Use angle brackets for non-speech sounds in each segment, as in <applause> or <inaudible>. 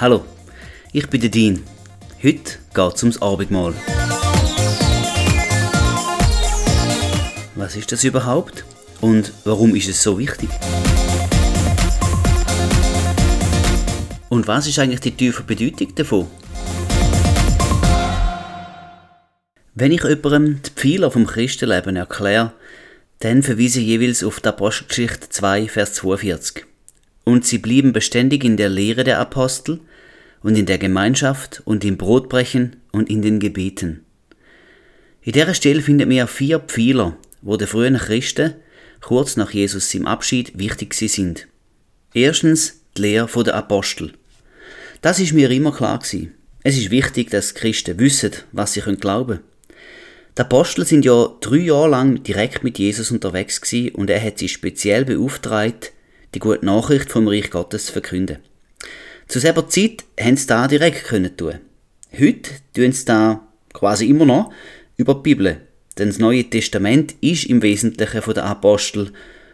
Hallo, ich bin der Dean. Heute geht es ums Abendmahl. Was ist das überhaupt? Und warum ist es so wichtig? Und was ist eigentlich die tiefe Bedeutung davon? Wenn ich jemandem die Pfeiler vom Christenleben erkläre, dann verweise ich jeweils auf die Apostelgeschichte 2, Vers 42. Und sie blieben beständig in der Lehre der Apostel und in der Gemeinschaft und im Brotbrechen und in den Gebeten. In dieser Stelle findet man vier Pfeiler, wo der frühen Christen kurz nach Jesus im Abschied wichtig sind. Erstens die Lehre der Apostel. Das ist mir immer klar gewesen. Es ist wichtig, dass Christen wissen, was sie glauben können. Die Apostel sind ja drei Jahre lang direkt mit Jesus unterwegs gewesen und er hat sie speziell beauftragt, die gute Nachricht vom Reich Gottes zu verkünden. Zu selber Zeit haben sie da direkt können tun. Heute tun sie da quasi immer noch über die Bibel. Denn das Neue Testament ist im Wesentlichen von den Aposteln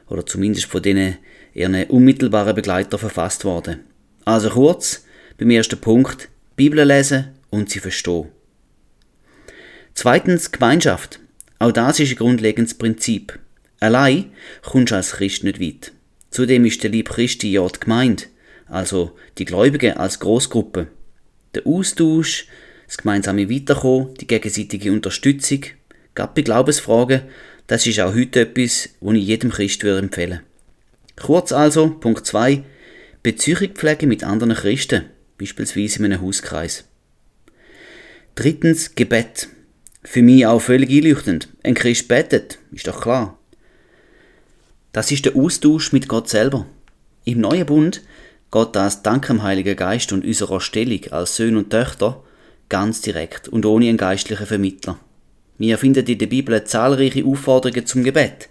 oder zumindest von denen ihren unmittelbaren Begleiter verfasst worden. Also kurz, beim ersten Punkt, Bibel lesen und sie verstehen. Zweitens Gemeinschaft. Auch das ist ein grundlegendes Prinzip. Allein kommst du als Christ nicht weit. Zudem ist der Lieb Christi ja die Gemeinde, also die Gläubigen als Großgruppe. Der Austausch, das gemeinsame Weiterkommen, die gegenseitige Unterstützung, gerade bei Glaubensfragen, das ist auch heute etwas, was ich jedem Christ empfehlen würde Kurz also, Punkt 2, Beziehung pflegen mit anderen Christen beispielsweise in einem Hauskreis. Drittens Gebet. Für mich auch völlig einleuchtend. Ein Christ betet, ist doch klar. Das ist der Austausch mit Gott selber. Im neuen Bund geht das dank dem Heiligen Geist und unserer Stellung als Söhne und Töchter ganz direkt und ohne einen geistlichen Vermittler. Wir finden in der Bibel zahlreiche Aufforderungen zum Gebet.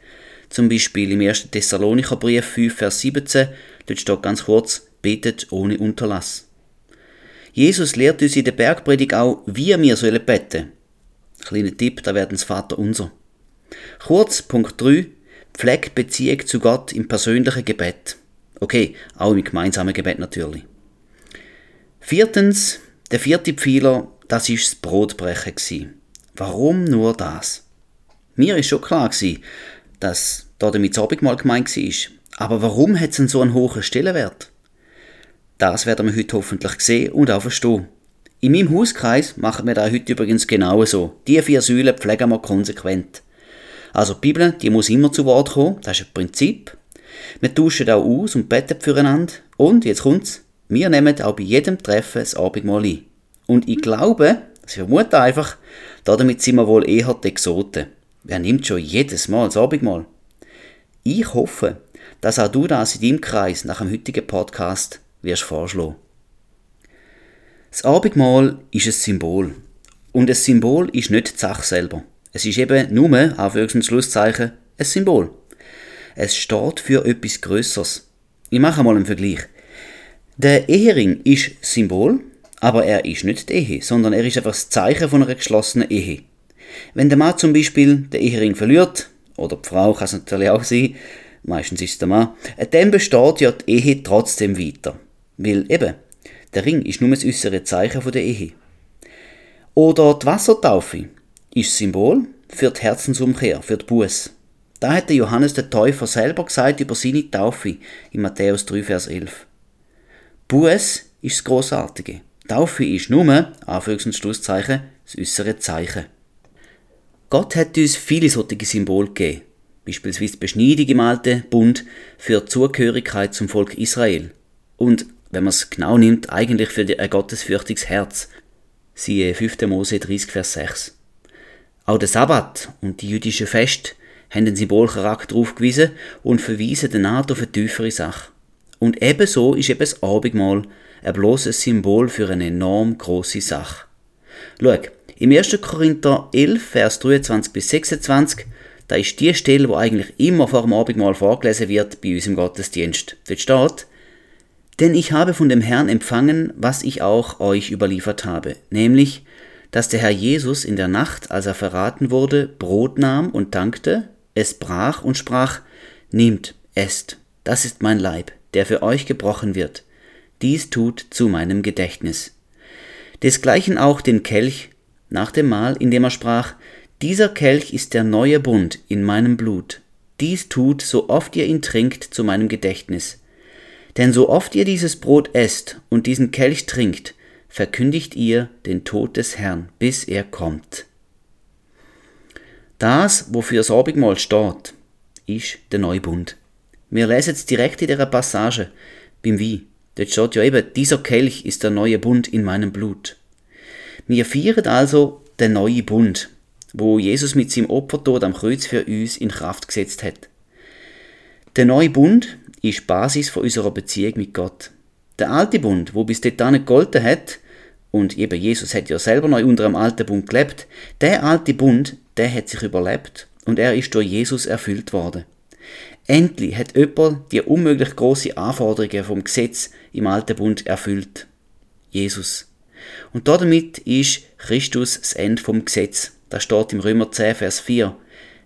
Zum Beispiel im 1. Thessalonicher Brief 5, Vers 17, dort steht ganz kurz, betet ohne Unterlass. Jesus lehrt uns in der Bergpredigt auch, wie wir sollen beten. Kleiner Tipp, da werden das Vater unser. Kurz, Punkt 3, pflegt Beziehung zu Gott im persönlichen Gebet. Okay, auch im gemeinsamen Gebet natürlich. Viertens, der vierte Pfeiler, das ist das Brotbrechen Warum nur das? Mir ist schon klar dass da damit das Abendmahl gemeint war. Aber warum hat es so einen hohen Stellenwert? Das werden wir heute hoffentlich sehen und auch verstehen. In meinem Hauskreis machen wir da heute übrigens genauso. Die vier Säulen pflegen wir konsequent. Also die Bibel, die muss immer zu Wort kommen, das ist ein Prinzip. Wir tauschen auch aus und beten füreinander. Und, jetzt kommt's, wir nehmen auch bei jedem Treffen das Abendmahl ein. Und ich glaube, das vermute einfach, damit sind wir wohl eher die Exoten. Wer nimmt schon jedes Mal das Abendmahl? Ich hoffe, dass auch du das in deinem Kreis nach dem heutigen Podcast wirst vorschlagen. Das Abendmahl ist ein Symbol. Und ein Symbol ist nicht die Sache selber. Es ist eben nur, Anführungs- und Schlusszeichen, ein Symbol. Es steht für etwas Größeres. Ich mache mal einen Vergleich. Der Ehering ist Symbol, aber er ist nicht die Ehe, sondern er ist einfach das Zeichen von einer geschlossenen Ehe. Wenn der Mann zum Beispiel den Ehering verliert, oder die Frau kann es natürlich auch sein, meistens ist es der Mann, dann besteht ja die Ehe trotzdem weiter. Weil eben, der Ring ist nur das äußere Zeichen der Ehe. Oder die Wassertaufe ist Symbol für die Herzensumkehr, für die Buß. Da hat der Johannes der Täufer selber gesagt über seine Taufe in Matthäus 3, Vers 11. Buß ist das Grossartige. Taufe ist nur, Anführungs- und Schlusszeichen, das äußere Zeichen. Gott hat uns viele solche Symbole gegeben, beispielsweise Beschneidung im Alten Bund für die Zugehörigkeit zum Volk Israel. Und wenn man es genau nimmt, eigentlich für ein gottesfürchtiges Herz. Siehe 5. Mose 30, Vers 6. Auch der Sabbat und die jüdischen Feste haben den Symbolcharakter aufgewiesen und verweisen den Art auf eine tiefere Sache. Und ebenso ist eben das Abendmahl ein bloßes Symbol für eine enorm große Sache. Schau, im 1. Korinther 11, Vers 23 bis 26, da ist die Stelle, wo eigentlich immer vor dem Abendmahl vorgelesen wird bei uns im Gottesdienst. Dort steht, denn ich habe von dem Herrn empfangen, was ich auch euch überliefert habe, nämlich, dass der Herr Jesus in der Nacht, als er verraten wurde, Brot nahm und dankte, es brach und sprach, Nehmt, esst, das ist mein Leib, der für euch gebrochen wird. dies tut zu meinem Gedächtnis. Desgleichen auch den Kelch nach dem Mahl, indem er sprach, dieser Kelch ist der neue Bund in meinem Blut. Dies tut, so oft ihr ihn trinkt, zu meinem Gedächtnis. Denn so oft ihr dieses Brot esst und diesen Kelch trinkt, verkündigt ihr den Tod des Herrn, bis er kommt. Das, wofür das Abendmahl steht, ist der Neubund. Wir lesen es direkt in dieser Passage beim Wein. Dort steht ja eben, dieser Kelch ist der neue Bund in meinem Blut. Wir feiern also den neuen Bund, wo Jesus mit seinem Opfertod am Kreuz für uns in Kraft gesetzt hat. Der neue Bund ist Basis von unserer Beziehung mit Gott. Der alte Bund, wo bis dahin gegolten hat, und eben Jesus hat ja selber noch unter dem alten Bund gelebt, der alte Bund, der hat sich überlebt und er ist durch Jesus erfüllt worden. Endlich hat jemand die unmöglich große Anforderungen vom Gesetz im alten Bund erfüllt. Jesus. Und damit ist Christus das Ende vom Gesetz. Das steht im Römer 10, Vers 4.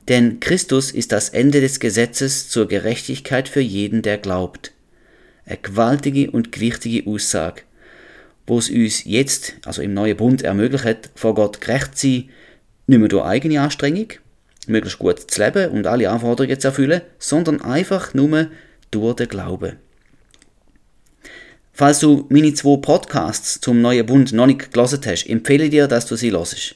Denn Christus ist das Ende des Gesetzes zur Gerechtigkeit für jeden, der glaubt. Eine gewaltige und gewichtige Aussage, wo es uns jetzt, also im neuen Bund, ermöglicht, vor Gott gerecht zu sein, nicht mehr durch eigene Anstrengung, möglichst gut zu leben und alle Anforderungen zu erfüllen, sondern einfach nur durch den Glauben. Falls du meine zwei Podcasts zum neuen Bund noch nicht gelesen hast, empfehle ich dir, dass du sie hörst.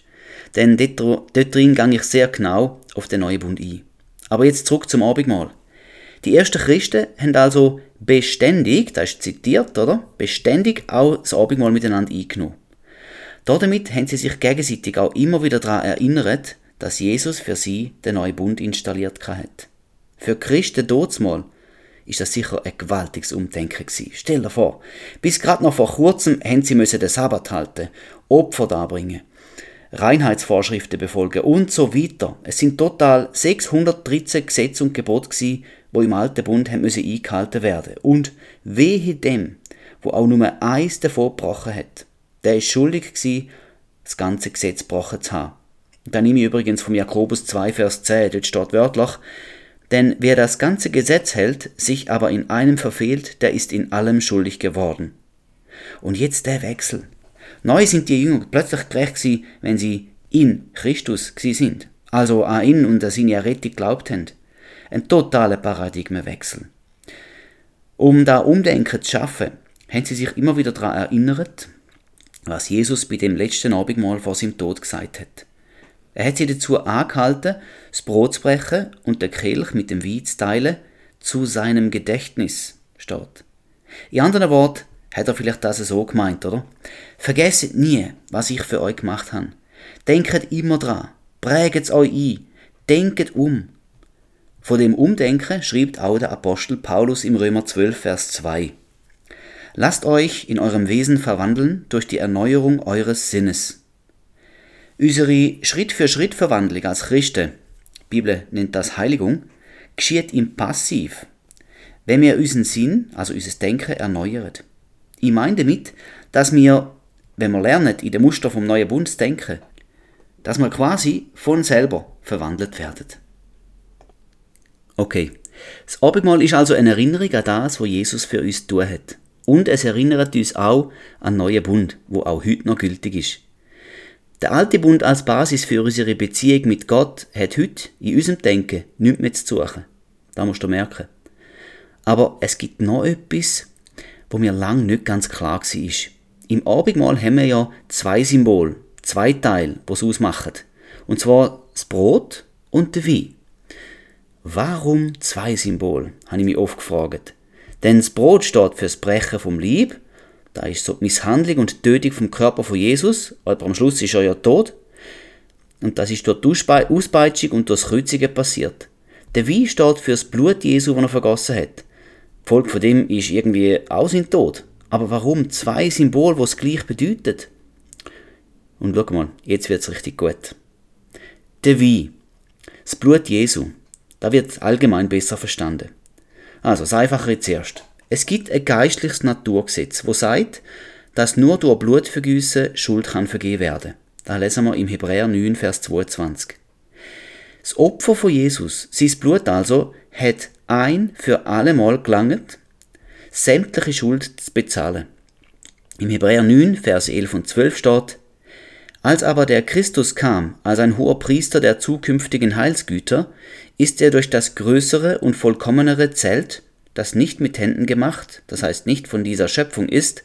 Denn dort, dort drin gehe ich sehr genau auf den neuen Bund ein. Aber jetzt zurück zum Abendmahl. Die ersten Christen haben also beständig, das ist zitiert, oder? Beständig auch das Abendmahl miteinander eingenommen. Damit haben sie sich gegenseitig auch immer wieder daran erinnert, dass Jesus für sie den neuen Bund installiert hat. Für Christen mal ist das sicher ein gewaltiges Umdenken gewesen. Stell dir vor, bis gerade noch vor kurzem haben sie müssen den Sabbat halten, Opfer darbringen, Reinheitsvorschriften befolgen und so weiter. Es sind total 613 Gesetze und Gebote gewesen, wo im alten Bund müssen eingehalten werden. Und wehe dem, wo auch nur eins davon gebrochen hat. Der ist schuldig gewesen, das ganze Gesetz gebrochen zu haben. Da nehme ich übrigens vom Jakobus 2, Vers 10, dort steht wörtlich, denn wer das ganze Gesetz hält, sich aber in einem verfehlt, der ist in allem schuldig geworden. Und jetzt der Wechsel. Neu sind die Jünger plötzlich gerecht gewesen, wenn sie in Christus gewesen sind. Also an ihn und an seine Errettung geglaubt haben. Ein totaler Paradigmenwechsel. Um da Umdenken zu schaffen, haben sie sich immer wieder daran erinnert, was Jesus bei dem letzten Abendmahl vor seinem Tod gesagt hat. Er hat sie dazu angehalten, das Brot zu brechen und den Kelch mit dem Wein zu teilen, zu seinem Gedächtnis steht. In anderen Worten hat er vielleicht das so gemeint, oder? Vergesst nie, was ich für euch gemacht habe. Denkt immer dran, es euch ein, denkt um. Von dem Umdenken schreibt auch der Apostel Paulus im Römer 12, Vers 2. Lasst euch in eurem Wesen verwandeln durch die Erneuerung eures Sinnes Unsere Schritt-für-Schritt-Verwandlung als Christen, Bibel nennt das Heiligung, geschieht im Passiv, wenn wir unseren Sinn, also unser Denken, erneuern. Ich meine damit, dass wir, wenn wir lernen, in dem Muster vom neuen Bund zu denken, dass wir quasi von selber verwandelt werden. Okay, das Abendmahl ist also eine Erinnerung an das, was Jesus für uns tun hat. Und es erinnert uns auch an den neuen Bund, wo auch heute noch gültig ist. Der alte Bund als Basis für unsere Beziehung mit Gott hat heute in unserem Denken nichts mehr zu suchen. Das musst du merken. Aber es gibt noch etwas, wo mir lang nicht ganz klar war. Im Abendmahl haben wir ja zwei Symbole, zwei Teile, die es ausmachen. Und zwar das Brot und der Wein. Warum zwei Symbole, habe ich mich oft gefragt. Denn das Brot steht für das Brechen vom Lieb da ist so die Misshandlung und die Tötung vom Körper von Jesus, aber am Schluss ist er ja tot. Und das ist durch die Auspeitschung und durch das Kreuzigen passiert. Der Wein steht für das Blut Jesu, das er vergossen hat. Die Folge von dem ist irgendwie auch sein Tod. Aber warum zwei Symbole, die es gleich bedeutet? Und schau mal, jetzt wird es richtig gut. Der Wein, das Blut Jesu, da wird allgemein besser verstanden. Also, das Einfachere zuerst. Es gibt ein geistliches Naturgesetz, wo sagt, dass nur durch Blutvergießen Schuld kann vergeben werden. Da lesen wir im Hebräer 9, Vers 22. Das Opfer von Jesus, sein Blut also, hat ein für alle Mal gelangt. sämtliche Schuld zu bezahlen. Im Hebräer 9, Vers 11 und 12 steht, als aber der Christus kam, als ein hoher Priester der zukünftigen Heilsgüter, ist er durch das größere und vollkommenere Zelt, das nicht mit Händen gemacht, das heißt nicht von dieser Schöpfung ist,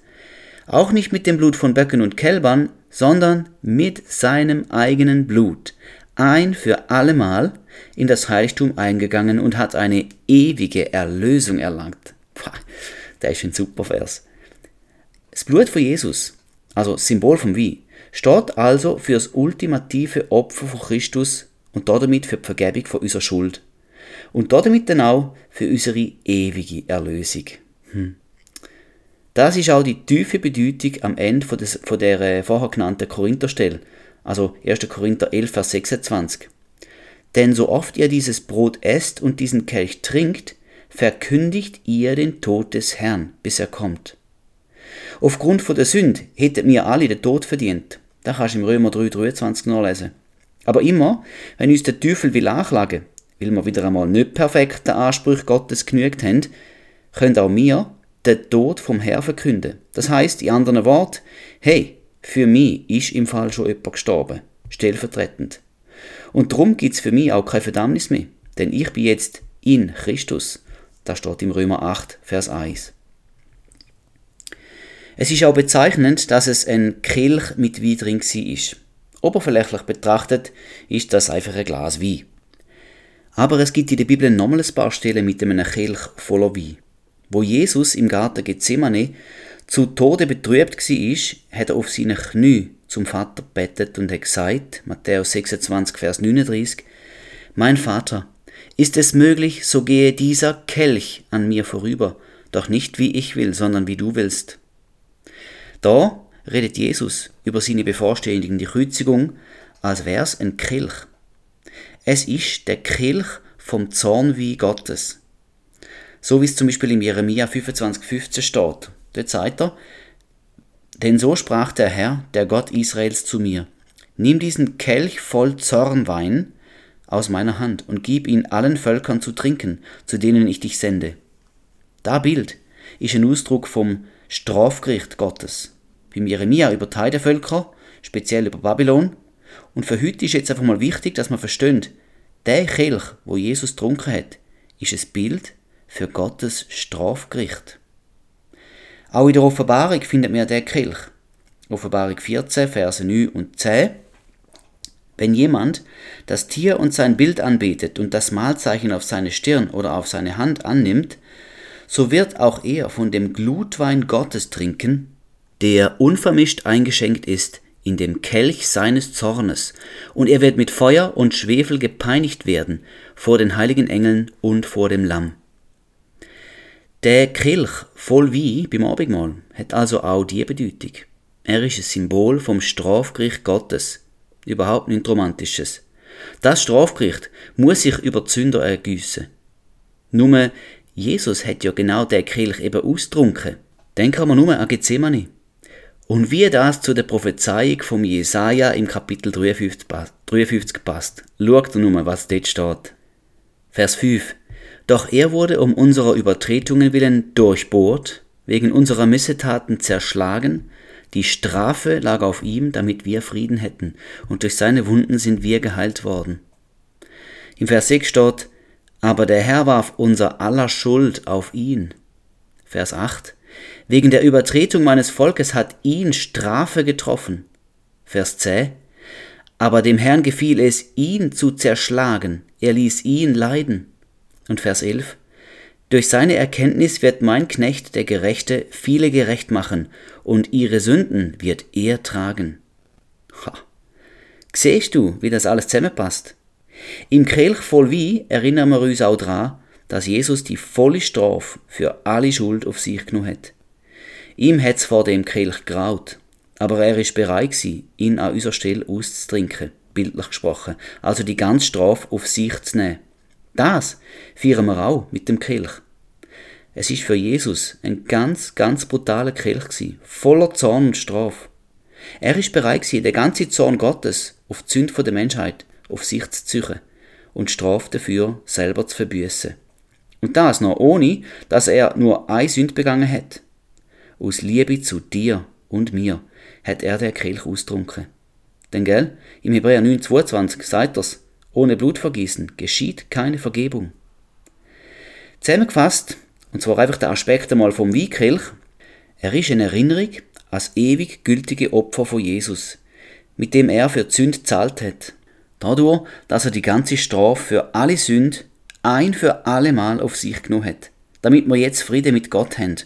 auch nicht mit dem Blut von Böcken und Kälbern, sondern mit seinem eigenen Blut, ein für allemal in das Heiligtum eingegangen und hat eine ewige Erlösung erlangt. Der ist ein super Vers. Das Blut von Jesus, also Symbol vom Wie, steht also für das ultimative Opfer von Christus und damit für die Vergebung von unserer Schuld. Und damit dann auch für unsere ewige Erlösung. Hm. Das ist auch die tiefe Bedeutung am Ende von, des, von der äh, vorher genannten Korintherstelle, also 1. Korinther 11, Vers 26. Denn so oft ihr dieses Brot esst und diesen Kelch trinkt, verkündigt ihr den Tod des Herrn, bis er kommt. Aufgrund von der Sünde hätten wir alle den Tod verdient. Da kannst du im Römer 3, 23 nachlesen. Aber immer, wenn uns der Teufel will anklagen, weil wir wieder einmal nicht perfekt den Ansprüchen Gottes genügt haben, können auch wir den Tod vom Herrn verkünden. Das heißt, in anderen Worten, hey, für mich ist im Fall schon jemand gestorben, stellvertretend. Und darum gibt es für mich auch keine Verdammnis mehr, denn ich bin jetzt in Christus. Das steht im Römer 8, Vers 1. Es ist auch bezeichnend, dass es ein Kelch mit Wein drin war. Oberflächlich betrachtet ist das einfach ein Glas Wein. Aber es gibt in der Bibel nochmal ein paar Stellen mit einem Kelch voller Wein. Wo Jesus im Garten Gethsemane zu Tode betrübt war, hat er auf seine Knie zum Vater bettet und hat gesagt, Matthäus 26, Vers 39, Mein Vater, ist es möglich, so gehe dieser Kelch an mir vorüber, doch nicht wie ich will, sondern wie du willst. Da redet Jesus über seine bevorstehende Kreuzigung, als wär's ein Kelch. Es ist der Kelch vom Zorn wie Gottes. So wie es zum Beispiel im Jeremia 25,15 steht. Dort sagt er, denn so sprach der Herr, der Gott Israels zu mir, nimm diesen Kelch voll Zornwein aus meiner Hand und gib ihn allen Völkern zu trinken, zu denen ich dich sende. Da Bild ist ein Ausdruck vom Strafgericht Gottes. Beim Jeremia über die Völker, speziell über Babylon. Und für heute ist jetzt einfach mal wichtig, dass man versteht, der Kelch, wo Jesus getrunken hat, ist ein Bild für Gottes Strafgericht. Auch in der Offenbarung findet man der Kelch. Offenbarung 14, Verse 9 und 10. Wenn jemand das Tier und sein Bild anbetet und das Mahlzeichen auf seine Stirn oder auf seine Hand annimmt, so wird auch er von dem Glutwein Gottes trinken, der unvermischt eingeschenkt ist in dem Kelch seines Zornes, und er wird mit Feuer und Schwefel gepeinigt werden vor den heiligen Engeln und vor dem Lamm. Der Kelch voll wie beim Abendmahl hat also auch die Bedeutung. Er ist ein Symbol vom Strafgericht Gottes. Überhaupt nichts Romantisches. Das Strafgericht muss sich über die Sünder ergüssen. Nur Jesus hat ja genau der Kelch eben austrunken. Denken wir nur an Gethsemane. Und wie das zu der Prophezeiung vom Jesaja im Kapitel 53, passt, schaut nur, was dort steht. Vers 5. Doch er wurde um unserer Übertretungen willen durchbohrt, wegen unserer Missetaten zerschlagen, die Strafe lag auf ihm, damit wir Frieden hätten, und durch seine Wunden sind wir geheilt worden. Im Vers 6 steht, aber der Herr warf unser aller Schuld auf ihn. Vers 8, wegen der Übertretung meines Volkes hat ihn Strafe getroffen. Vers 10, aber dem Herrn gefiel es, ihn zu zerschlagen, er ließ ihn leiden. Und Vers 11. Durch seine Erkenntnis wird mein Knecht, der Gerechte, viele gerecht machen, und ihre Sünden wird er tragen. Ha. Siehst du, wie das alles zusammenpasst? Im Kelch voll wie erinnern wir uns auch daran, dass Jesus die volle Strafe für alle Schuld auf sich genommen hat. Ihm hat's vor dem Kelch graut, aber er ist bereit gewesen, ihn an unserer Stelle auszutrinken, bildlich gesprochen, also die ganze Strafe auf sich zu nehmen. Das feiern wir auch mit dem Kelch. Es ist für Jesus ein ganz, ganz brutaler Kelch gewesen, voller Zorn und Strafe. Er ist bereit gewesen, den ganzen Zorn Gottes auf die Sünde der Menschheit auf sich zu ziehen und Strafe dafür selber zu verbüßen. Und das noch ohne, dass er nur eine Sünde begangen hat. Aus Liebe zu dir und mir hat er der Kelch austrunken. Denn gell, im Hebräer 9,22 sagt er's, ohne Blutvergießen geschieht keine Vergebung. Zusammengefasst, und zwar einfach der Aspekt einmal vom Weinkelch, er ist eine Erinnerung als ewig gültige Opfer von Jesus, mit dem er für die Sünde zahlt hat. Dadurch, dass er die ganze Strafe für alle Sünde ein für alle Mal auf sich genommen hat, damit wir jetzt Frieden mit Gott haben.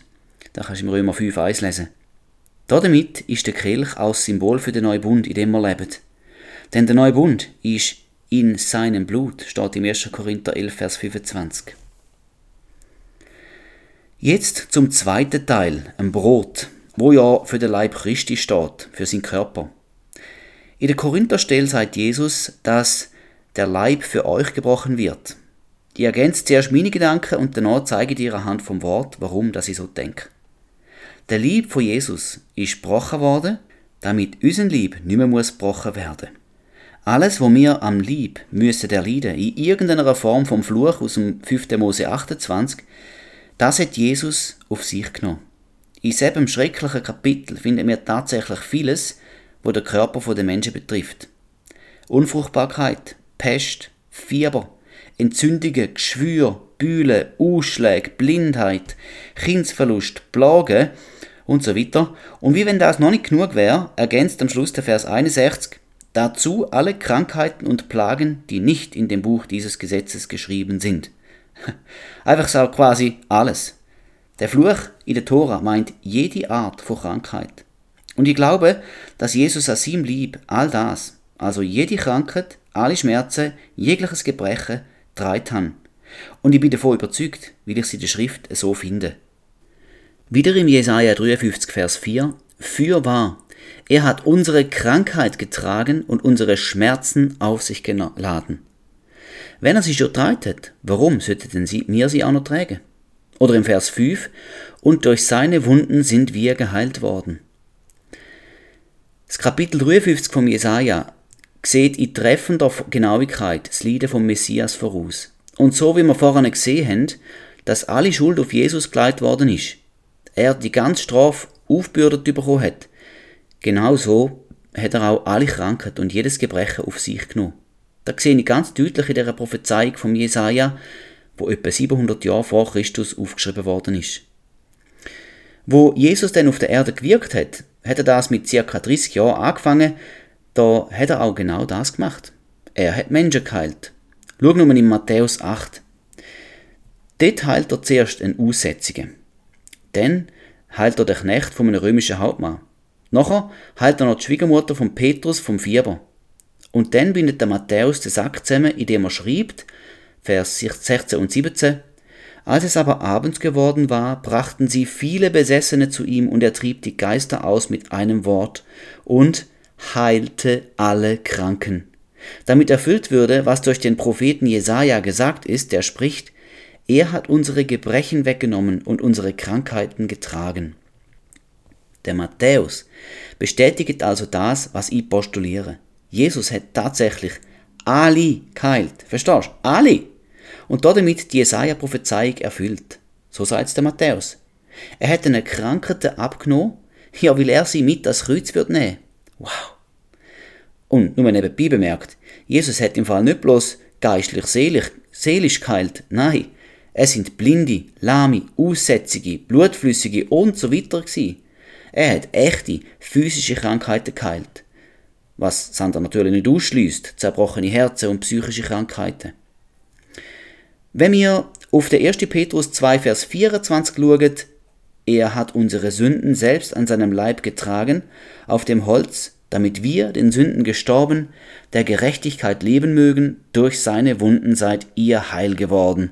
Da kannst du im Römer 5 1 lesen. Damit ist der Kelch auch Symbol für den neuen Bund, in dem wir leben. Denn der neue Bund ist in seinem Blut, steht im 1. Korinther 11, Vers 25. Jetzt zum zweiten Teil, ein Brot, wo ja für den Leib Christi steht, für seinen Körper. In der Korintherstelle sagt Jesus, dass der Leib für euch gebrochen wird. Ich ergänze zuerst meine Gedanken und danach zeige ich dir anhand vom Wort, warum dass ich so denke. Der Lieb von Jesus ist gebrochen worden, damit unser Lieb nicht mehr muss gebrochen werden. Alles, was wir am Lieb müssen erleiden, in irgendeiner Form vom Fluch aus dem 5. Mose 28, das hat Jesus auf sich genommen. In diesem schrecklichen Kapitel finden wir tatsächlich vieles, wo der Körper der Menschen betrifft. Unfruchtbarkeit, Pest, Fieber, Entzündungen, Geschwür, Bühle, Ausschläge, Blindheit, Kindsverlust, Plagen und so weiter. Und wie wenn das noch nicht genug wäre, ergänzt am Schluss der Vers 61 dazu alle Krankheiten und Plagen, die nicht in dem Buch dieses Gesetzes geschrieben sind. <laughs> Einfach so quasi alles. Der Fluch in der Tora meint jede Art von Krankheit. Und ich glaube, dass Jesus an seinem Lieb all das, also jede Krankheit, alle Schmerzen, jegliches Gebrechen, dreit hat. Und ich bin davon überzeugt, weil ich sie in der Schrift so finde. Wieder im Jesaja 53, Vers 4. Für wahr, er hat unsere Krankheit getragen und unsere Schmerzen auf sich geladen. Wenn er sie schon treitet, warum sollten sie, mir sie auch noch tragen? Oder im Vers 5, und durch seine Wunden sind wir geheilt worden. Das Kapitel 53 vom Jesaja sieht in treffender Genauigkeit das Leiden vom Messias voraus. Und so wie wir vorhin gesehen haben, dass alle Schuld auf Jesus geleitet worden ist, er die ganze Strafe aufbürdet bekommen hat, genau so hat er auch alle Krankheit und jedes Gebrechen auf sich genommen. Da sehe ich ganz deutlich in der Prophezeiung von Jesaja, wo etwa 700 Jahre vor Christus aufgeschrieben worden ist. Wo Jesus dann auf der Erde gewirkt hat, hat er das mit ca. 30 Jahren angefangen, da hat er auch genau das gemacht. Er hat Menschen geheilt. Schau nur in Matthäus 8. Dort heilt er zuerst einen Aussätzigen. Dann heilt er den Knecht von einem römischen Hauptmann. Nachher heilt er noch die Schwiegermutter von Petrus vom Fieber. Und dann bindet der Matthäus den Sack zusammen, indem er schreibt, Vers 16 und 17, als es aber abends geworden war, brachten sie viele Besessene zu ihm, und er trieb die Geister aus mit einem Wort und heilte alle Kranken. Damit erfüllt würde, was durch den Propheten Jesaja gesagt ist, der spricht, er hat unsere Gebrechen weggenommen und unsere Krankheiten getragen. Der Matthäus bestätigt also das, was ich postuliere. Jesus hat tatsächlich alle geheilt. Verstehst du? Alle. Und damit die Jesaja-Prophezeiung erfüllt. So sagt es der Matthäus. Er hat einen Krankheiten abgenommen, ja, weil er sie mit das Kreuz wird nehmen. Wow. Und nur nebenbei bemerkt, Jesus hat im Fall nicht bloß geistlich seelisch, seelisch geheilt, nein, es sind Blinde, Lahme, Aussätzige, Blutflüssige und so weiter gewesen. Er hat echte physische Krankheiten geheilt. Was Sander natürlich nicht ausschließt, zerbrochene Herzen und psychische Krankheiten. Wenn wir auf den 1. Petrus 2, Vers 24 schauen, er hat unsere Sünden selbst an seinem Leib getragen, auf dem Holz, damit wir, den Sünden gestorben, der Gerechtigkeit leben mögen, durch seine Wunden seid ihr heil geworden.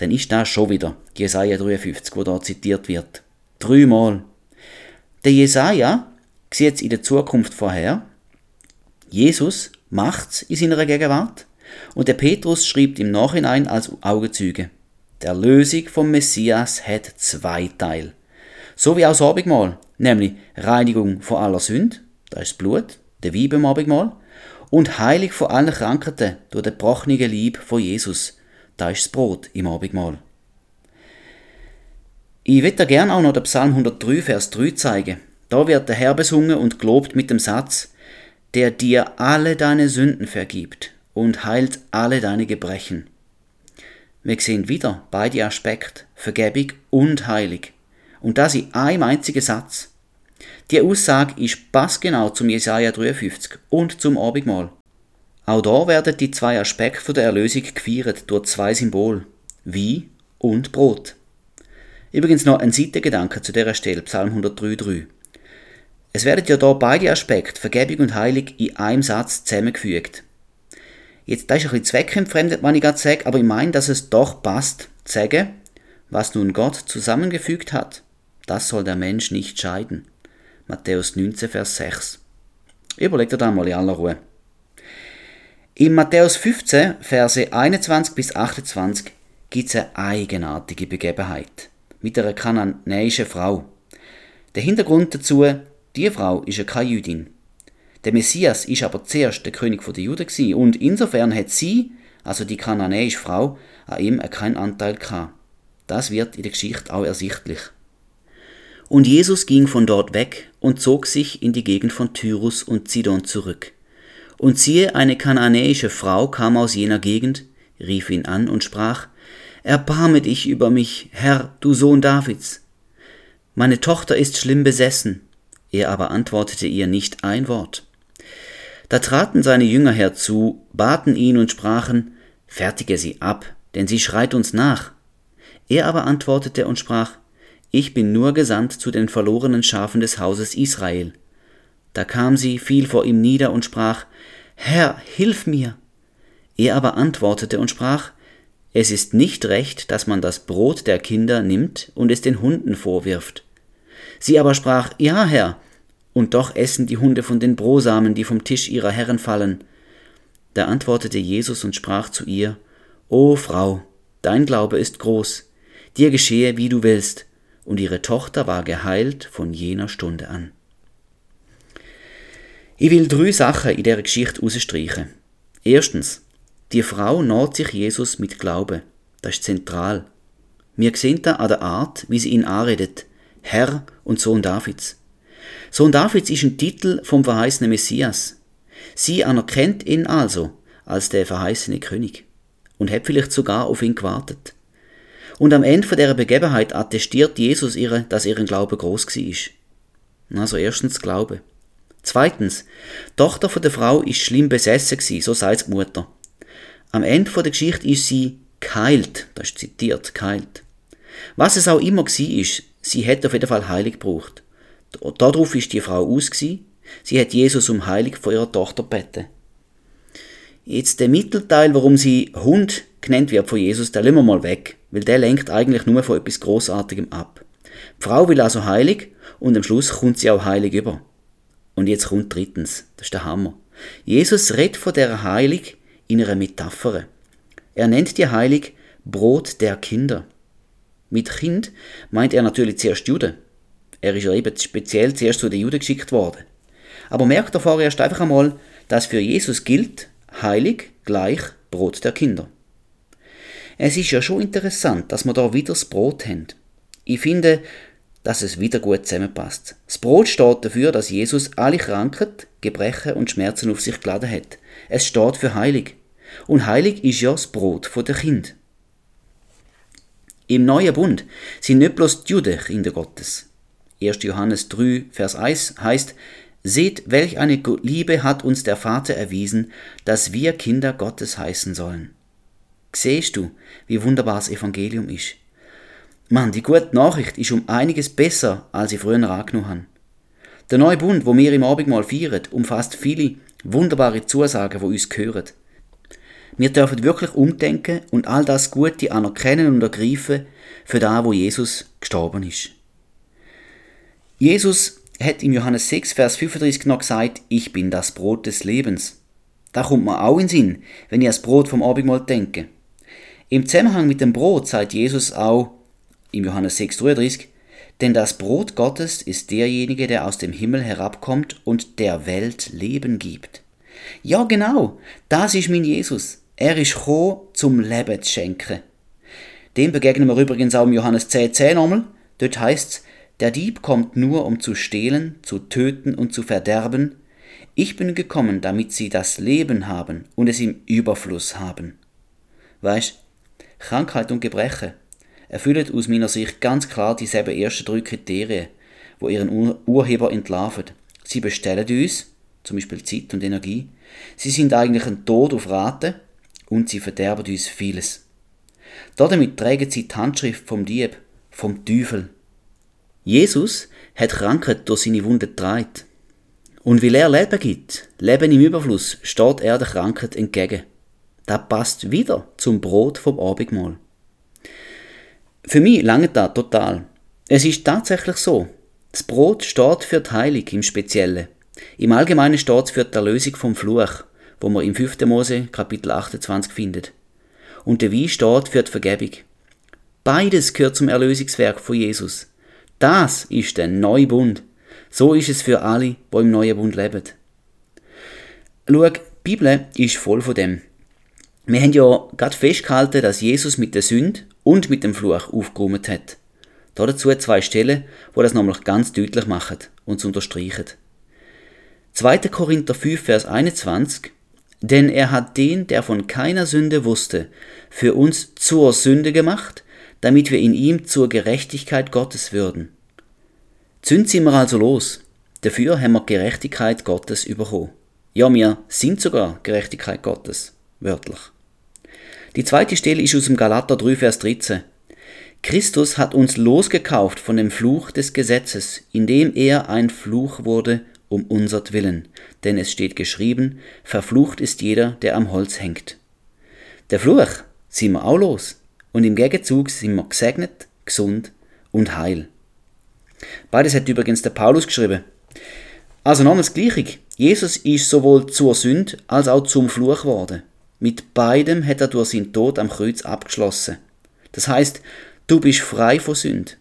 Denn ist da schon wieder Jesaja 53, wo da zitiert wird. Dreimal. Der Jesaja sieht in der Zukunft vorher. Jesus macht's in seiner Gegenwart. Und der Petrus schreibt im Nachhinein als Augenzeuge. Der Lösung vom Messias hat zwei Teile. So wie auch das Abendmahl, nämlich Reinigung von aller Sünde, das ist das Blut, der Weib im Abendmahl, und Heilig von allen Krankheiten durch den gebrochenen Lieb von Jesus, das ist das Brot im Abendmahl. Ich würde gerne auch noch den Psalm 103, Vers 3 zeigen. Da wird der Herr besungen und gelobt mit dem Satz, der dir alle deine Sünden vergibt und heilt alle deine Gebrechen. Wir sehen wieder beide Aspekte, Vergebung und Heilig. Und das in einem einzigen Satz. Die Aussage ist passgenau zum Jesaja 53 und zum Abendmahl. Auch da werden die zwei Aspekte der Erlösung gefeiert durch zwei Symbole, Wein und Brot. Übrigens noch ein Seitengedanke zu dieser Stelle, Psalm 103,3. Es werden ja da beide Aspekte, Vergebung und Heilig, in einem Satz zusammengefügt. Jetzt, das ist ein bisschen zweckentfremdet, wenn ich gerade sage, aber ich meine, dass es doch passt, zu sagen, was nun Gott zusammengefügt hat, das soll der Mensch nicht scheiden. Matthäus 19, Vers 6. Überlegt ihr da mal in aller Ruhe. In Matthäus 15, Verse 21 bis 28 gibt es eine eigenartige Begebenheit mit einer kananäischen Frau. Der Hintergrund dazu, die Frau ist ja keine Jüdin. Der Messias ist aber zuerst der König der Juden gewesen, und insofern hat sie, also die kananäische Frau, an ihm keinen Anteil gehabt. Das wird in der Geschichte auch ersichtlich. Und Jesus ging von dort weg und zog sich in die Gegend von Tyrus und Sidon zurück. Und siehe, eine kananäische Frau kam aus jener Gegend, rief ihn an und sprach, Erbarme dich über mich, Herr, du Sohn Davids. Meine Tochter ist schlimm besessen. Er aber antwortete ihr nicht ein Wort. Da traten seine Jünger herzu, baten ihn und sprachen, Fertige sie ab, denn sie schreit uns nach. Er aber antwortete und sprach, Ich bin nur gesandt zu den verlorenen Schafen des Hauses Israel. Da kam sie, fiel vor ihm nieder und sprach, Herr, hilf mir. Er aber antwortete und sprach, es ist nicht recht, dass man das Brot der Kinder nimmt und es den Hunden vorwirft. Sie aber sprach, Ja, Herr, und doch essen die Hunde von den Brosamen, die vom Tisch ihrer Herren fallen. Da antwortete Jesus und sprach zu ihr, O Frau, dein Glaube ist groß, dir geschehe, wie du willst, und ihre Tochter war geheilt von jener Stunde an. Ich will drei Sachen in der Geschichte ausstreichen. Erstens, die Frau naht sich Jesus mit Glaube. Das ist zentral. Wir sehen da an der Art, wie sie ihn anredet. Herr und Sohn Davids. Sohn Davids ist ein Titel vom verheißenen Messias. Sie anerkennt ihn also als der verheißene König und hat vielleicht sogar auf ihn gewartet. Und am Ende von der Begebenheit attestiert Jesus ihr, dass ihr Glaube groß war. Also erstens Glaube. Zweitens, die Tochter von der Frau ist schlimm besessen gewesen, so sagt die Mutter. Am Ende der Geschichte ist sie geheilt, das ist zitiert, geheilt. Was es auch immer war, ist, sie hat auf jeden Fall Heilig gebraucht. Darauf ist die Frau aus. Sie hat Jesus um Heilig von ihrer Tochter gebeten. Jetzt der Mittelteil, warum sie Hund genannt wird von Jesus, der lassen wir mal weg, weil der lenkt eigentlich nur von etwas Großartigem ab. Die Frau will also heilig und am Schluss kommt sie auch heilig über. Und jetzt kommt drittens, das ist der Hammer. Jesus redet von der Heilig in einer Metapher. Er nennt die Heilig Brot der Kinder. Mit Kind meint er natürlich zuerst Juden. Er ist ja eben speziell zuerst zu den Juden geschickt worden. Aber merkt er vorerst einfach einmal, dass für Jesus gilt, heilig gleich Brot der Kinder. Es ist ja schon interessant, dass wir da wieder das Brot haben. Ich finde, dass es wieder gut zusammenpasst. Das Brot steht dafür, dass Jesus alle Krankheit, Gebrechen und Schmerzen auf sich geladen hat. Es steht für heilig. Und heilig ist ja das Brot der Kind. Im neuen Bund sind nicht bloß die Juden Kinder Gottes. 1. Johannes 3, Vers 1 heißt, Seht, welch eine Liebe hat uns der Vater erwiesen, dass wir Kinder Gottes heißen sollen. Siehst du, wie wunderbar das Evangelium ist? Mann, die gute Nachricht ist um einiges besser, als ich früher angenommen habe. Der neue Bund, wo wir im Abendmahl feiern, umfasst viele wunderbare Zusagen, die uns gehören. Wir dürfen wirklich umdenken und all das Gute anerkennen und ergreifen für da, wo Jesus gestorben ist. Jesus hat im Johannes 6, Vers 35 noch gesagt, ich bin das Brot des Lebens. Da kommt mir auch in Sinn, wenn ich das Brot vom Abendmahl denke. Im Zusammenhang mit dem Brot sagt Jesus auch im Johannes 6, 33, denn das Brot Gottes ist derjenige, der aus dem Himmel herabkommt und der Welt Leben gibt. Ja, genau, das ist mein Jesus. Er ist gekommen, zum Leben zu schenken. Dem begegnen wir übrigens auch im Johannes 10, 10 nochmal. Dort heißt's, der Dieb kommt nur, um zu stehlen, zu töten und zu verderben. Ich bin gekommen, damit sie das Leben haben und es im Überfluss haben. Weißt, Krankheit und Gebrechen erfüllen aus meiner Sicht ganz klar dieselben ersten drei Kriterien, wo ihren Ur Urheber entlarven. Sie bestellen uns, zum Beispiel Zeit und Energie. Sie sind eigentlich ein Tod auf Rate und sie verderben uns vieles. Damit tragen sie die Handschrift vom Dieb, vom Teufel. Jesus hat Krankheit durch seine Wunde getragen. Und weil er Leben gibt, Leben im Überfluss, steht er der Krankheit entgegen. Das passt wieder zum Brot vom Abendmahl. Für mich lange das total. Es ist tatsächlich so. Das Brot steht für die Heilung im Speziellen. Im Allgemeinen steht es für die Erlösung vom Fluch, wo man im 5. Mose Kapitel 28 findet. Und der Wein steht für die Vergebung. Beides gehört zum Erlösungswerk von Jesus. Das ist der neue Bund. So ist es für alle, die im neuen Bund leben. Schau, die Bibel ist voll von dem. Wir haben ja gerade festgehalten, dass Jesus mit der Sünde und mit dem Fluch aufgeräumt hat. Dazu zwei Stellen, wo das nochmal ganz deutlich machen und unterstreichen. 2. Korinther 5, Vers 21 Denn er hat den, der von keiner Sünde wusste, für uns zur Sünde gemacht, damit wir in ihm zur Gerechtigkeit Gottes würden. Zünd sind wir also los. Dafür haben wir Gerechtigkeit Gottes überkommen. Ja, wir sind sogar Gerechtigkeit Gottes, wörtlich. Die zweite Stelle ist aus dem Galater 3, Vers 13. Christus hat uns losgekauft von dem Fluch des Gesetzes, indem er ein Fluch wurde um unsert Willen. Denn es steht geschrieben, verflucht ist jeder, der am Holz hängt. Der Fluch sind wir auch los. Und im Gegenzug sind wir gesegnet, gesund und heil. Beides hat übrigens der Paulus geschrieben. Also nochmals gleich. Jesus ist sowohl zur Sünde als auch zum Fluch geworden. Mit beidem hat er durch seinen Tod am Kreuz abgeschlossen. Das heißt, du bist frei von Sünde.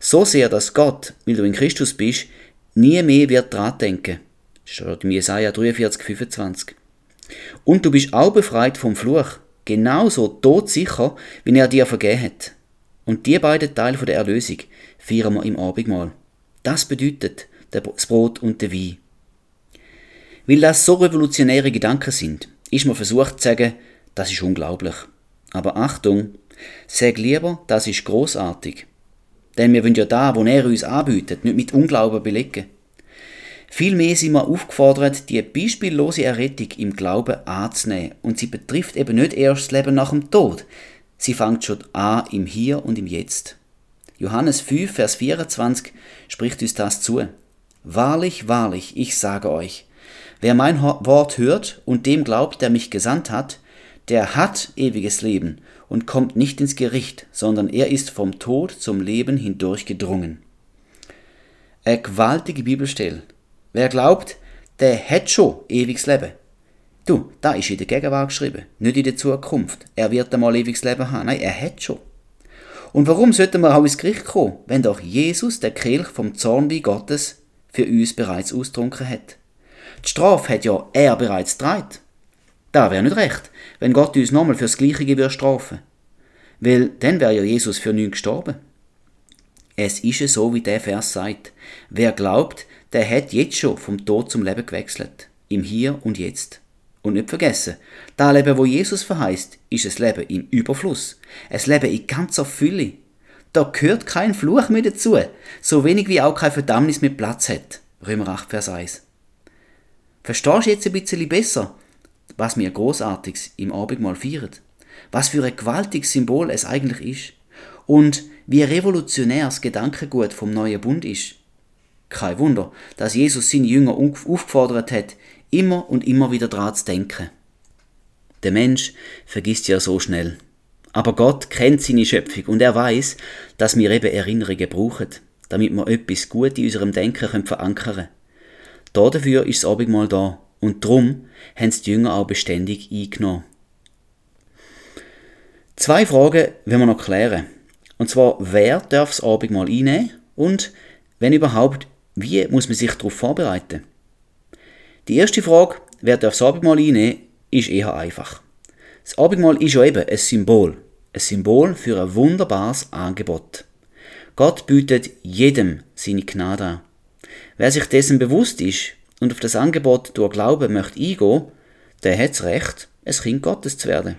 So sehr, dass Gott, weil du in Christus bist, nie mehr wird dran denken. Steht im Jesaja 43, 25. Und du bist auch befreit vom Fluch. Genauso todsicher, wie er dir vergeben hat. Und die beiden Teile der Erlösung feiern wir im Abendmahl. Das bedeutet das Brot und der Wein. Weil das so revolutionäre Gedanken sind, ist man versucht zu sagen, das ist unglaublich. Aber Achtung, sag lieber, das ist großartig. Denn wir wollen ja da, wo er uns anbietet, nicht mit Unglauben belegen. Vielmehr sind wir aufgefordert, die beispiellose Errettung im Glauben anzunehmen. Und sie betrifft eben nicht erst das Leben nach dem Tod. Sie fängt schon an im Hier und im Jetzt. Johannes 5, Vers 24 spricht uns das zu. Wahrlich, wahrlich, ich sage euch, Wer mein Wort hört und dem glaubt, der mich gesandt hat, der hat ewiges Leben und kommt nicht ins Gericht, sondern er ist vom Tod zum Leben hindurchgedrungen. Eine gewaltige Bibelstelle. Wer glaubt, der hat schon ewiges Leben. Du, da ist in der Gegenwart geschrieben, nicht in der Zukunft. Er wird einmal ewiges Leben haben. Nein, er hat schon. Und warum sollten wir auch ins Gericht kommen, wenn doch Jesus, der Kelch vom Zornwein Gottes, für uns bereits austrunken hat? Die Strafe hat ja er bereits getragen. Da wäre nicht recht, wenn Gott uns nochmal fürs Gleiche würde strafen. Weil dann wäre ja Jesus für nichts gestorben. Es ist so, wie der Vers sagt. Wer glaubt, der hat jetzt schon vom Tod zum Leben gewechselt. Im Hier und Jetzt. Und nicht vergessen, das Leben, wo Jesus verheißt, ist ein Leben im Überfluss. Ein Leben in ganzer Fülle. Da gehört kein Fluch mehr dazu, so wenig wie auch kein Verdammnis mehr Platz hat. Römer 8, Vers 1. Verstehst du jetzt ein bisschen besser, was wir Großartiges im Abendmahl feiern? Was für ein gewaltiges Symbol es eigentlich ist? Und wie revolutionär das Gedankengut vom neuen Bund ist? Kein Wunder, dass Jesus seine Jünger aufgefordert hat, immer und immer wieder daran zu denken. Der Mensch vergisst ja so schnell. Aber Gott kennt seine Schöpfung und er weiß, dass wir eben Erinnerungen brauchen, damit wir etwas gut in unserem Denken verankern können. Dafür ist das Abendmahl da und darum haben die Jünger auch beständig eingenommen. Zwei Fragen wollen wir noch klären. Und zwar, wer darf das Abendmahl einnehmen und, wenn überhaupt, wie muss man sich darauf vorbereiten? Die erste Frage, wer darf das Abendmahl einnehmen, ist eher einfach. Das Abendmahl ist ja eben ein Symbol. Ein Symbol für ein wunderbares Angebot. Gott bietet jedem seine Gnade an. Wer sich dessen bewusst ist und auf das Angebot durch Glauben möchte eingehen, der hat's Recht, ein Kind Gottes zu werden.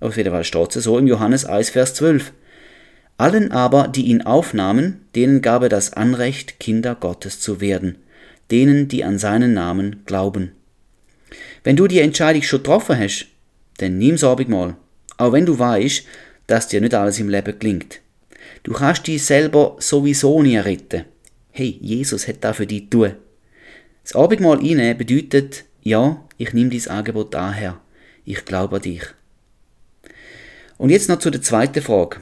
Auf jeden Fall steht es so im Johannes 1, Vers 12. Allen aber, die ihn aufnahmen, denen gab er das Anrecht, Kinder Gottes zu werden, denen, die an seinen Namen glauben. Wenn du die Entscheidung schon getroffen hast, dann nimm's Abendmahl, auch wenn du weißt, dass dir nicht alles im Leben gelingt. Du kannst dich selber sowieso nie retten. Hey, Jesus hat da für dich tun. Das Abendmahl einnehmen bedeutet, ja, ich nehme dieses Angebot daher. Ich glaube an dich. Und jetzt noch zu der zweiten Frage.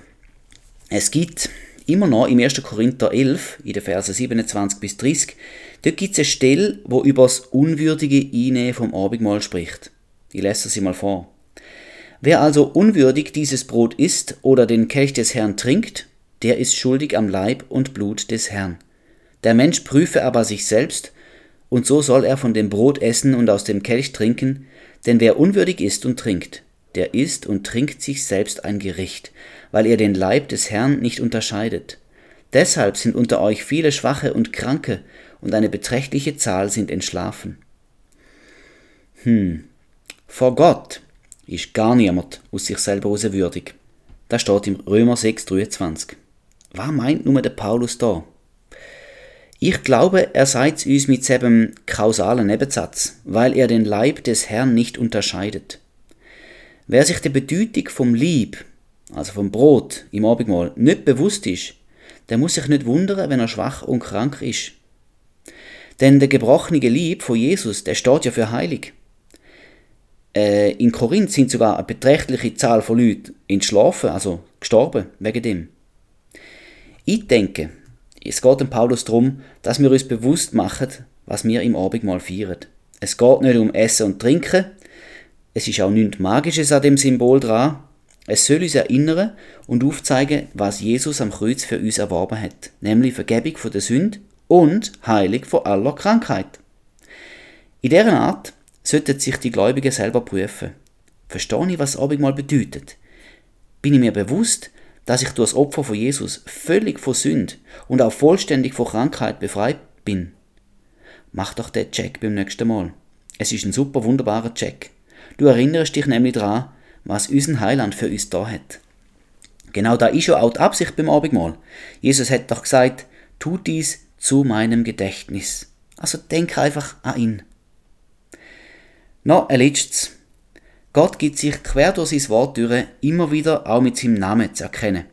Es gibt immer noch im 1. Korinther 11, in den Versen 27 bis 30, dort gibt es eine Stelle, wo über das unwürdige Einnehmen vom Abendmahl spricht. Ich lese sie mal vor. Wer also unwürdig dieses Brot isst oder den Kelch des Herrn trinkt, der ist schuldig am Leib und Blut des Herrn. Der Mensch prüfe aber sich selbst, und so soll er von dem Brot essen und aus dem Kelch trinken, denn wer unwürdig isst und trinkt, der isst und trinkt sich selbst ein Gericht, weil er den Leib des Herrn nicht unterscheidet. Deshalb sind unter euch viele Schwache und Kranke, und eine beträchtliche Zahl sind entschlafen. Hm, vor Gott ist gar niemand aus sich selber raus würdig. Das steht im Römer 6, 23. Was meint nur der Paulus da? Ich glaube, er sagt uns mit seinem kausalen Nebensatz, weil er den Leib des Herrn nicht unterscheidet. Wer sich der Bedeutung vom Lieb, also vom Brot im Abendmahl, nicht bewusst ist, der muss sich nicht wundern, wenn er schwach und krank ist. Denn der gebrochene Lieb von Jesus, der steht ja für heilig. Äh, in Korinth sind sogar eine beträchtliche Zahl von Leuten entschlafen, also gestorben wegen dem. Ich denke, es geht dem Paulus darum, dass wir uns bewusst machen, was wir im Abendmahl feiern. Es geht nicht um Essen und Trinken, es ist auch nichts Magisches an dem Symbol dran. Es soll uns erinnern und aufzeigen, was Jesus am Kreuz für uns erworben hat, nämlich Vergebung von der Sünde und Heilung von aller Krankheit. In dieser Art sollten sich die Gläubigen selber prüfen. Verstehe ich, was Abendmahl bedeutet? Bin ich mir bewusst, dass ich durch das Opfer von Jesus völlig von Sünde und auch vollständig von Krankheit befreit bin? Mach doch den Check beim nächsten Mal. Es ist ein super wunderbarer Check. Du erinnerst dich nämlich daran, was unser Heiland für uns da hat. Genau da ist ja auch die Absicht beim Abendmahl. Jesus hat doch gesagt, tu dies zu meinem Gedächtnis. Also denk einfach an ihn. Noch ein letztes. Gott gibt sich quer durch sein Wort durch immer wieder auch mit seinem Namen zu erkennen.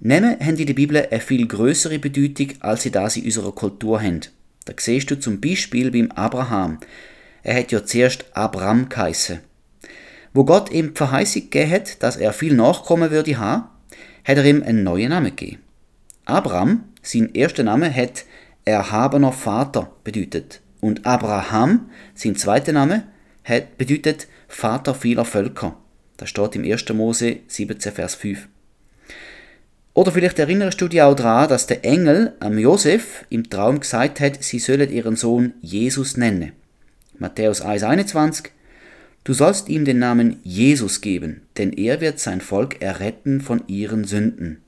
Namen haben in der Bibel eine viel größere Bedeutung, als sie das in unserer Kultur haben. Da siehst du zum Beispiel beim Abraham. Er hat ja zuerst Abram geheissen. Wo Gott ihm die Verheißung gegeben hat, dass er viel Nachkommen würde haben, hat er ihm einen neuen Namen gegeben. Abram, sein erster Name, hat erhabener Vater bedeutet. Und Abraham, sein zweiter Name, hat bedeutet Vater vieler Völker. Das steht im 1. Mose 17, Vers 5. Oder vielleicht erinnerst du dich auch daran, dass der Engel am Josef im Traum gesagt hat, sie sollen ihren Sohn Jesus nennen. Matthäus 1,21 Du sollst ihm den Namen Jesus geben, denn er wird sein Volk erretten von ihren Sünden.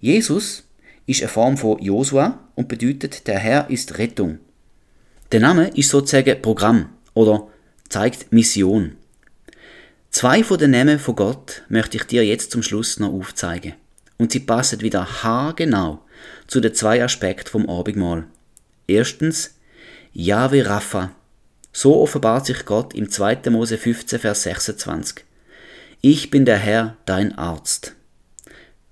Jesus ist eine Form von Josua und bedeutet, der Herr ist Rettung. Der Name ist sozusagen Programm oder zeigt Mission. Zwei von den Namen von Gott möchte ich dir jetzt zum Schluss noch aufzeigen. Und sie passen wieder haargenau zu den zwei Aspekten vom Abendmahl. Erstens, Yahweh Rapha, so offenbart sich Gott im 2. Mose 15, Vers 26. Ich bin der Herr, dein Arzt.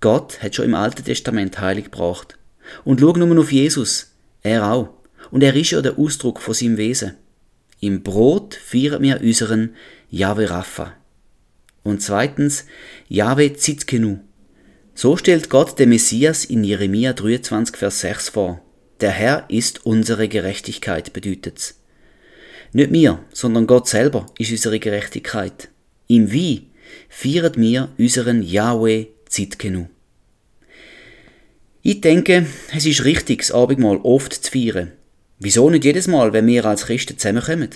Gott hat schon im Alten Testament heilig gebracht. Und schau nur auf Jesus. Er auch. Und er ist ja der Ausdruck von seinem Wesen. Im Brot feiern wir unseren Yahweh Rapha. Und zweitens, Yahweh Zitkenu. So stellt Gott den Messias in Jeremia 23, Vers 6 vor. Der Herr ist unsere Gerechtigkeit, bedeutet's. Nicht wir, sondern Gott selber ist unsere Gerechtigkeit. Im Wie feiern wir unseren Yahweh Zitkenu. Ich denke, es ist richtig, das Abendmahl oft zu feiern. Wieso nicht jedes Mal, wenn wir als Christen zusammenkommen?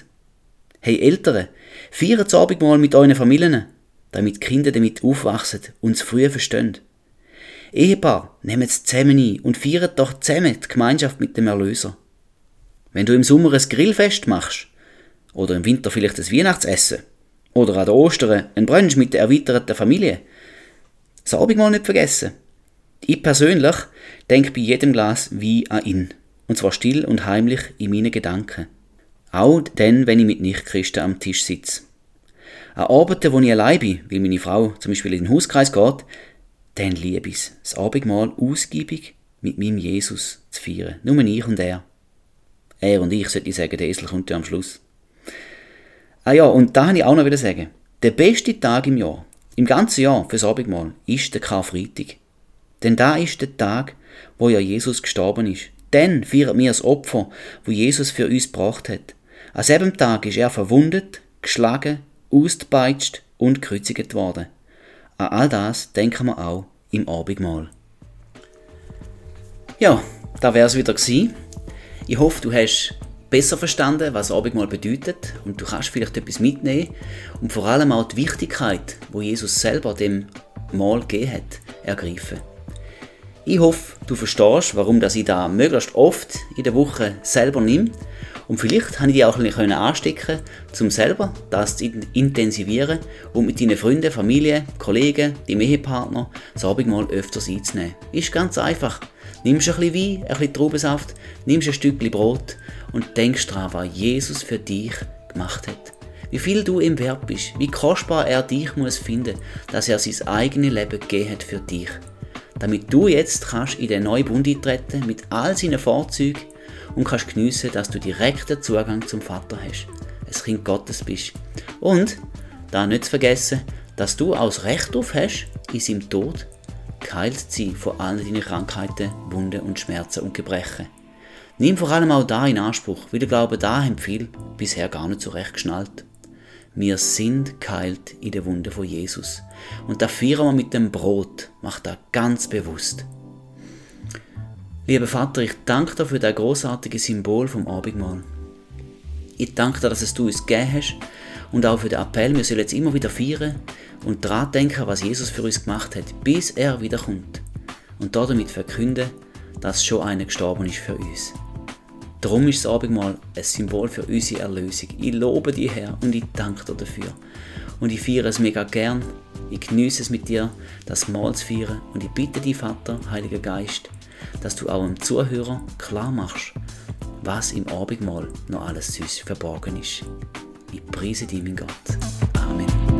Hey Eltern, feiert das Abendmahl mit euren Familien, damit die Kinder damit aufwachsen und es früh verstehen. Ehepaar, nehmt es zusammen ein und feiert doch zusammen die Gemeinschaft mit dem Erlöser. Wenn du im Sommer ein Grillfest machst, oder im Winter vielleicht ein Weihnachtsessen, oder an der Ostern ein Brunch mit der erweiterten Familie, das Abendmahl nicht vergessen. Ich persönlich denke bei jedem Glas wie an ihn. Und zwar still und heimlich in meinen Gedanken. Auch dann, wenn ich mit Nichtchristen am Tisch sitze. An Abenden, wo ich allein bin, weil meine Frau zum Beispiel in den Hauskreis geht, dann liebe ich es, das Abendmahl ausgiebig mit meinem Jesus zu feiern. Nur ich und er. Er und ich, sollte ich sagen, der Esel kommt ja am Schluss. Ah ja, und da habe ich auch noch wieder sagen. Der beste Tag im Jahr, im ganzen Jahr fürs Abendmahl, ist der Karfreitag. Denn da ist der Tag, wo ja Jesus gestorben ist. Dann feiern wir das Opfer, wo Jesus für uns gebracht hat. An selben Tag ist er verwundet, geschlagen, ausgepeitscht und gekreuzigt worden. An all das denken wir auch im Abendmahl. Ja, da es wieder gewesen. Ich hoffe, du hast besser verstanden, was Abendmahl bedeutet und du kannst vielleicht etwas mitnehmen und vor allem auch die Wichtigkeit, wo Jesus selber dem Mahl gegeben hat, ergreifen. Ich hoffe, du verstehst, warum dass ich da möglichst oft in der Woche selber nehme. Und vielleicht habe ich dich auch ein bisschen anstecken um selber das zu intensivieren und mit deinen Freunden, Familie, Kollegen, deinem Ehepartner das Abendmahl öfters einzunehmen. Ist ganz einfach. Nimmst ein bisschen Wein, ein bisschen Traubensaft, nimmst ein Stückchen Brot und denkst daran, was Jesus für dich gemacht hat. Wie viel du ihm wert bist, wie kostbar er dich muss finden, dass er sein eigenes Leben gegeben hat für dich damit du jetzt kannst in den neuen Bund eintreten mit all seinen Vorzügen und kannst geniessen, dass du direkten Zugang zum Vater hast, ein Kind Gottes bist. Und, da nicht zu vergessen, dass du das Recht auf hast, in seinem Tod geheilt zu sein von allen deinen Krankheiten, Wunden und Schmerzen und Gebrechen. Nimm vor allem auch da in Anspruch, weil der Glaube da haben viel bisher gar nicht so recht geschnallt. Wir sind geheilt in der Wunde von Jesus. Und da feiern wir mit dem Brot, macht er ganz bewusst. Lieber Vater, ich danke dir für das großartige Symbol vom Abendmahl. Ich danke dir, dass es du uns gegeben hast und auch für den Appell, wir sollen jetzt immer wieder feiern und daran denken, was Jesus für uns gemacht hat, bis er wiederkommt. Und damit verkünden, dass schon einer gestorben ist für uns. Darum ist das Abendmahl ein Symbol für unsere Erlösung. Ich lobe dich, Herr, und ich danke dir dafür. Und ich feiere es mega gern. Ich genieße es mit dir, das Mahl zu feiern. Und ich bitte dich, Vater, Heiliger Geist, dass du auch dem Zuhörer klar machst, was im Abendmahl noch alles süß verborgen ist. Ich preise dich, mein Gott. Amen.